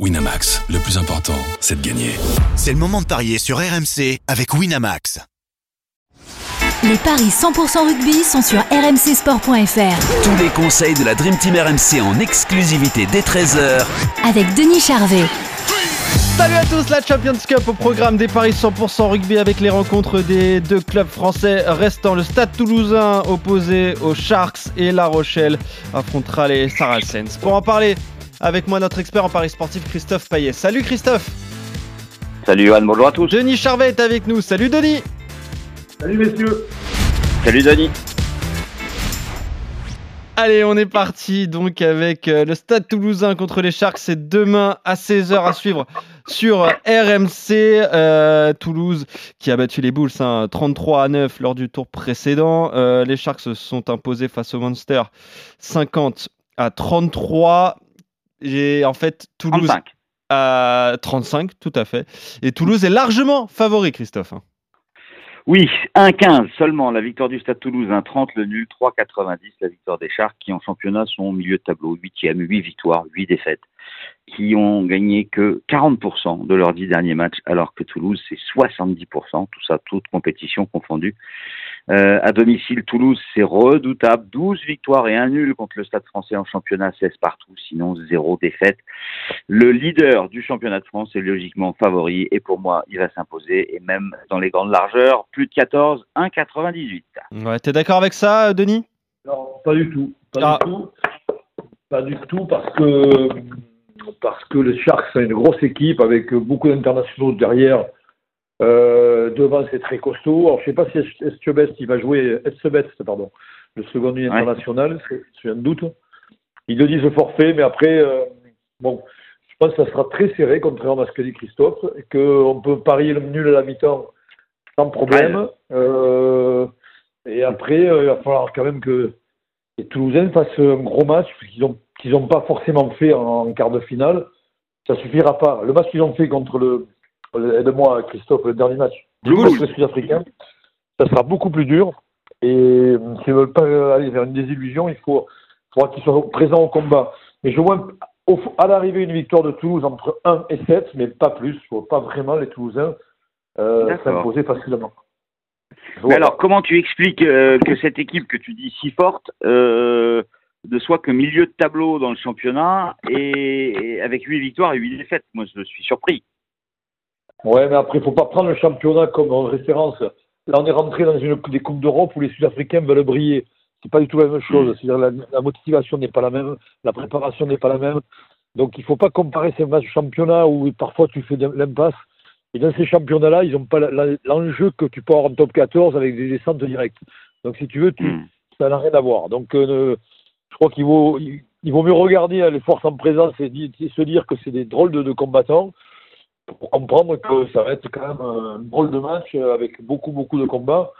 Winamax, le plus important, c'est de gagner. C'est le moment de parier sur RMC avec Winamax. Les paris 100% rugby sont sur rmcsport.fr. Tous les conseils de la Dream Team RMC en exclusivité dès 13h Avec Denis Charvet. Salut à tous, la Champions Cup au programme des paris 100% rugby avec les rencontres des deux clubs français restant. Le Stade toulousain opposé aux Sharks et La Rochelle affrontera les Saracens. Pour en parler, avec moi notre expert en paris sportif Christophe Payet. Salut Christophe Salut Johan, bonjour à tous. Denis Charvet est avec nous. Salut Denis Salut messieurs Salut Denis. Allez, on est parti donc avec euh, le Stade Toulousain contre les Sharks. C'est demain à 16h à suivre sur RMC. Euh, Toulouse qui a battu les Bulls 33 hein, à 9 lors du tour précédent. Euh, les Sharks se sont imposés face au Monster 50 à 33. J'ai en fait Toulouse 35. à 35, tout à fait. Et Toulouse est largement favori, Christophe. hein. Oui, 1-15 seulement la victoire du Stade Toulouse, 1-30 le nul, 3-90 la victoire des Sharks qui en championnat sont au milieu de tableau, 8e, 8 victoires, 8 défaites, qui ont gagné que 40% de leurs 10 derniers matchs alors que Toulouse c'est 70%, tout ça, toute compétition confondue. Euh, à domicile, Toulouse c'est redoutable, 12 victoires et un nul contre le Stade français en championnat, 16 partout, sinon 0 défaite. Le leader du championnat de France est logiquement favori et pour moi il va s'imposer et même dans les grandes largeurs, plus de 14, 1,98. Ouais, T'es d'accord avec ça, Denis? Non, pas du tout. Pas Ah. du tout. Pas du tout parce que parce que les Sharks c'est une grosse équipe avec beaucoup d'internationaux derrière. Euh, devant c'est très costaud. Alors je sais pas si Estiobest il va jouer Estiobest, pardon, le second ligne Ouais. international, c'est un doute. Ils le disent forfait, mais après euh, bon, je pense que ça sera très serré contrairement à ce que dit Christophe, et qu'on peut parier le nul à la mi-temps sans problème. Euh, et après, il va falloir quand même que les Toulousains fassent un gros match qu'ils n'ont n'ont pas forcément fait en, en quart de finale. Ça suffira pas. Le match qu'ils ont fait contre le aide-moi Christophe, le dernier match contre les Sud-Africains, ça sera beaucoup plus dur. Et euh, s'ils ne veulent pas aller vers une désillusion, il faut, faudra qu'ils soient présents au combat. Mais je vois au, à l'arrivée une victoire de Toulouse entre 1 et 7, mais pas plus. Je vois pas vraiment les Toulousains euh, s'imposer facilement. Mais alors, comment tu expliques euh, que cette équipe que tu dis si forte euh, ne soit que milieu de tableau dans le championnat et, et avec 8 victoires et 8 défaites? Moi, je suis surpris. Ouais, mais après, il faut pas prendre le championnat comme référence. Là, on est rentré dans une des Coupes d'Europe où les Sud-Africains veulent briller. C'est pas du tout la même chose. C'est-à-dire la, la motivation n'est pas la même, la préparation n'est pas la même. Donc, il faut pas comparer ces matchs de championnat où parfois tu fais l'impasse. Et dans ces championnats-là, ils n'ont pas l'enjeu que tu peux avoir en top 14 avec des descentes directes. Donc, si tu veux, tu, Hmm. ça n'a rien à voir. Donc, euh, je crois qu'il vaut, il, il vaut mieux regarder euh, les forces en présence et, se dire que c'est des drôles de, de combattants pour comprendre que ça va être quand même un drôle de match euh, avec beaucoup, beaucoup de combats.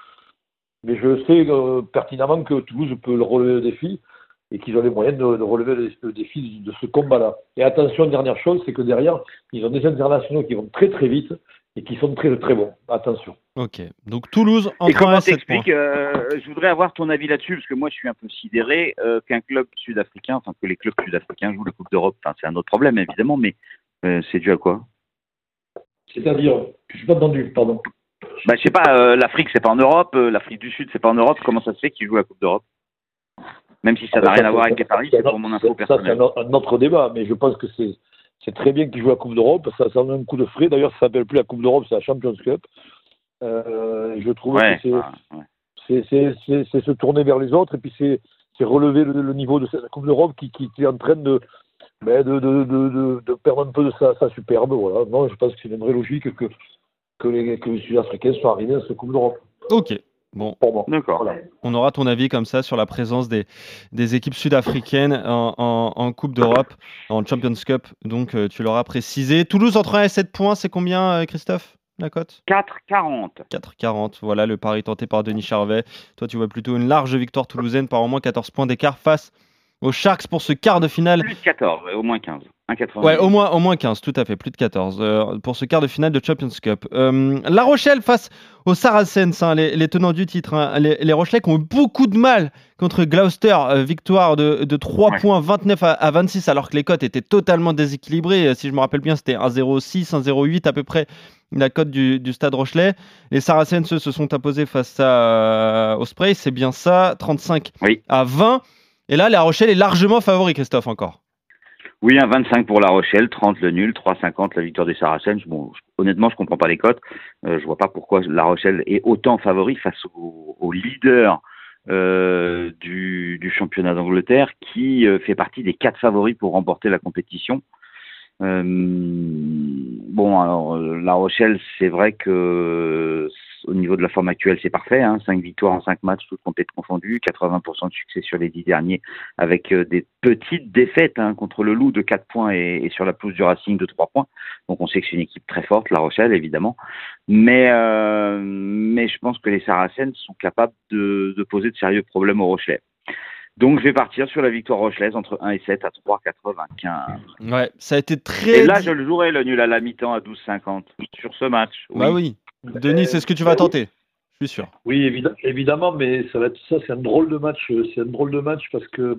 Mais je sais euh, pertinemment que Toulouse peut le relever le défi et qu'ils ont les moyens de, de relever le, le défi de ce combat-là. Et attention, dernière chose, c'est que derrière, ils ont des internationaux qui vont très très vite et qui sont très très bons. Attention. Ok. Donc Toulouse Et entre comment à 7 points. t'expliques euh, Je voudrais avoir ton avis là-dessus parce que moi, je suis un peu sidéré euh, qu'un club sud-africain, enfin que les clubs sud-africains jouent la Coupe d'Europe. Enfin, c'est un autre problème évidemment, mais euh, c'est dû à quoi? C'est-à-dire, je suis pas entendu, pardon. Bah, je sais pas. euh, L'Afrique, c'est pas en Europe. euh, L'Afrique du Sud, c'est pas en Europe. Comment ça se fait qu'ils jouent la Coupe d'Europe? Même si ça n'a Ah, rien ça, à voir avec les paris, c'est pour mon info ça, c'est personnelle. un, un autre débat, mais je pense que c'est c'est très bien qu'ils jouent la Coupe d'Europe. Ça, ça donne un coup de frais. D'ailleurs, ça s'appelle plus la Coupe d'Europe, c'est la Champions Cup. Euh, je trouve Ouais, que c'est ah, ouais. c'est- c'est c'est- c'est se tourner vers les autres et puis c'est c'est relever le, le niveau de cette Coupe d'Europe qui, qui, qui est en train de, de, de, de, de, de perdre un peu de sa, sa superbe. Voilà. Non, je pense que c'est une vraie logique que, que, les, que les Sud-Africains soient arrivés à cette Coupe d'Europe. Ok. Bon. D'accord. Voilà. on aura ton avis comme ça sur la présence des, des équipes sud-africaines en, en- en Coupe d'Europe, en Champions Cup. Donc euh, tu l'auras précisé. Toulouse entre 1 et 7 points, c'est combien, euh, Christophe La cote 4,40. 4,40. Voilà le pari tenté par Denis Charvet. Toi, tu vois plutôt une large victoire toulousaine par au moins 14 points d'écart face aux Sharks pour ce quart de finale. Plus de 14, ouais, au moins 15. 1,90. Ouais, au moins, au moins 15, tout à fait, plus de 14 euh, pour ce quart de finale de Champions Cup. Euh, la Rochelle face aux Saracens, hein, les, les tenants du titre. hein. les, les Rochelais qui ont eu beaucoup de mal contre Gloucester, euh, victoire de, de 3 Ouais. points 29 à, à 26, alors que les cotes étaient totalement déséquilibrées. Euh, Si je me rappelle bien, c'était 1,06, 1,08 à peu près la cote du, du stade Rochelet. Les Saracens se sont imposés face à, au Spray, c'est bien ça, 35 Oui. à 20. Et là, la Rochelle est largement favori, Christophe, encore. Oui, un 25 pour La Rochelle, 30 le nul, 3,50 la victoire des Saracens. Bon, je- honnêtement, je comprends pas les cotes. Euh, je vois pas pourquoi La Rochelle est autant favori face au, leader euh, du, championnat d'Angleterre, qui euh, fait partie des quatre favoris pour remporter la compétition. Euh, bon, alors La Rochelle, c'est vrai que au niveau de la forme actuelle, c'est parfait. Hein, 5 victoires en 5 matchs, toutes compétitions confondues, 80% de succès sur les 10 derniers, avec euh, des petites défaites hein, contre le Loup de 4 points et, et sur la pelouse du Racing de 3 points. Donc on sait que c'est une équipe très forte, La Rochelle évidemment. Mais, euh, mais je pense que les Saracens sont capables de, de poser de sérieux problèmes aux Rochelais. Donc je vais partir sur la victoire rochelaise entre 1 et 7 à 3,95. Ouais, ça a été très. Et là, je le jouerai le nul à la mi-temps à 12,50 sur ce match. Bah oui. Denis, c'est ce que tu vas tenter. Je suis sûr. Oui, évid- évidemment, mais ça va être ça, c'est un drôle de match. euh, C'est un drôle de match parce que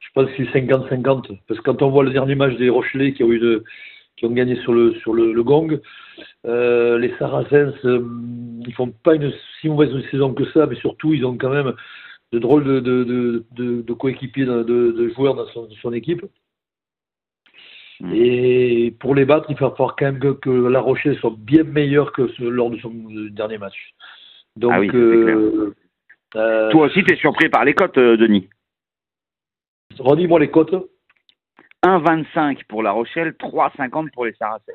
je pense que c'est 50-50. Parce que quand on voit le dernier match des Rochelais qui ont eu de- qui ont gagné sur le sur le, le gong, euh, les Saracens, euh, ils font pas une si mauvaise saison que ça, mais surtout ils ont quand même de drôles de, de, de, coéquipiers, de, joueurs dans son, son équipe. Mm. Et pour les battre, il va falloir quand même que, que La Rochelle soit bien meilleure que ce- lors de son dernier match. Donc, Ah oui, euh, euh, Toi aussi, tu es surpris par les cotes, euh, Denis? redis-moi les cotes. 1,25 pour La Rochelle, 3,50 pour les Saracens.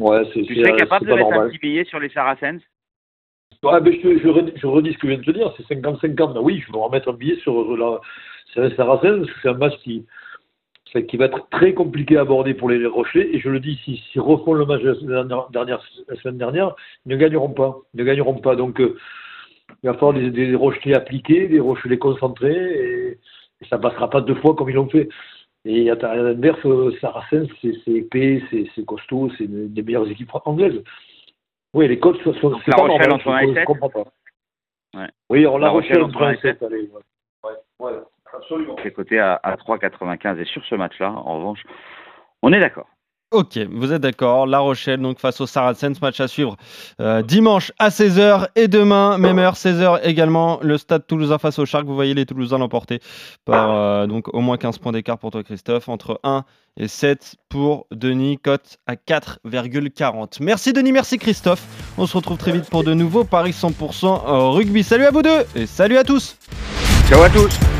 Ouais, c'est Tu serais capable de mettre un petit billet sur les Saracens? Ouais, mais je, je, redis, je redis ce que je viens de te dire, c'est 50-50. Ben Oui, je vais remettre un billet sur la sur les Saracens, parce que c'est un match qui, c'est- qui va être très compliqué à aborder pour les Rochelais. Et je le dis, s'ils s'ils refont le match de la, dernière- la semaine dernière, ils ne gagneront pas. Ils ne gagneront pas. Donc, euh, il va falloir des, des Rochelais appliqués, des Rochelais concentrés, et, et ça ne passera pas deux fois comme ils l'ont fait. Et à l'inverse, euh, Saracens, c'est épais, c'est costaud, c'est une des meilleures équipes anglaises. Oui, les coachs sont. Donc, La pas Rochelle normal, entre je- un et je sept comprends pas. Ouais. Oui, alors La, La Rochelle Rochelle entre 1 et entre un et 7, allez. Ouais, ouais, ouais, absolument. C'est coté à, à 3,95. Et sur ce match-là, en revanche, on est d'accord. Ok, vous êtes d'accord. La Rochelle, donc face aux Saracens, match à suivre euh, dimanche à 16h et demain, même heure, 16h également. Le stade toulousain face aux Sharks. Vous voyez les Toulousains l'emporter par euh, donc au moins 15 points d'écart pour toi, Christophe. Entre 1 et 7 pour Denis, cote à 4,40. Merci Denis, merci Christophe. On se retrouve très vite pour de nouveaux Paris 100% rugby. Salut à vous deux et salut à tous. Ciao à tous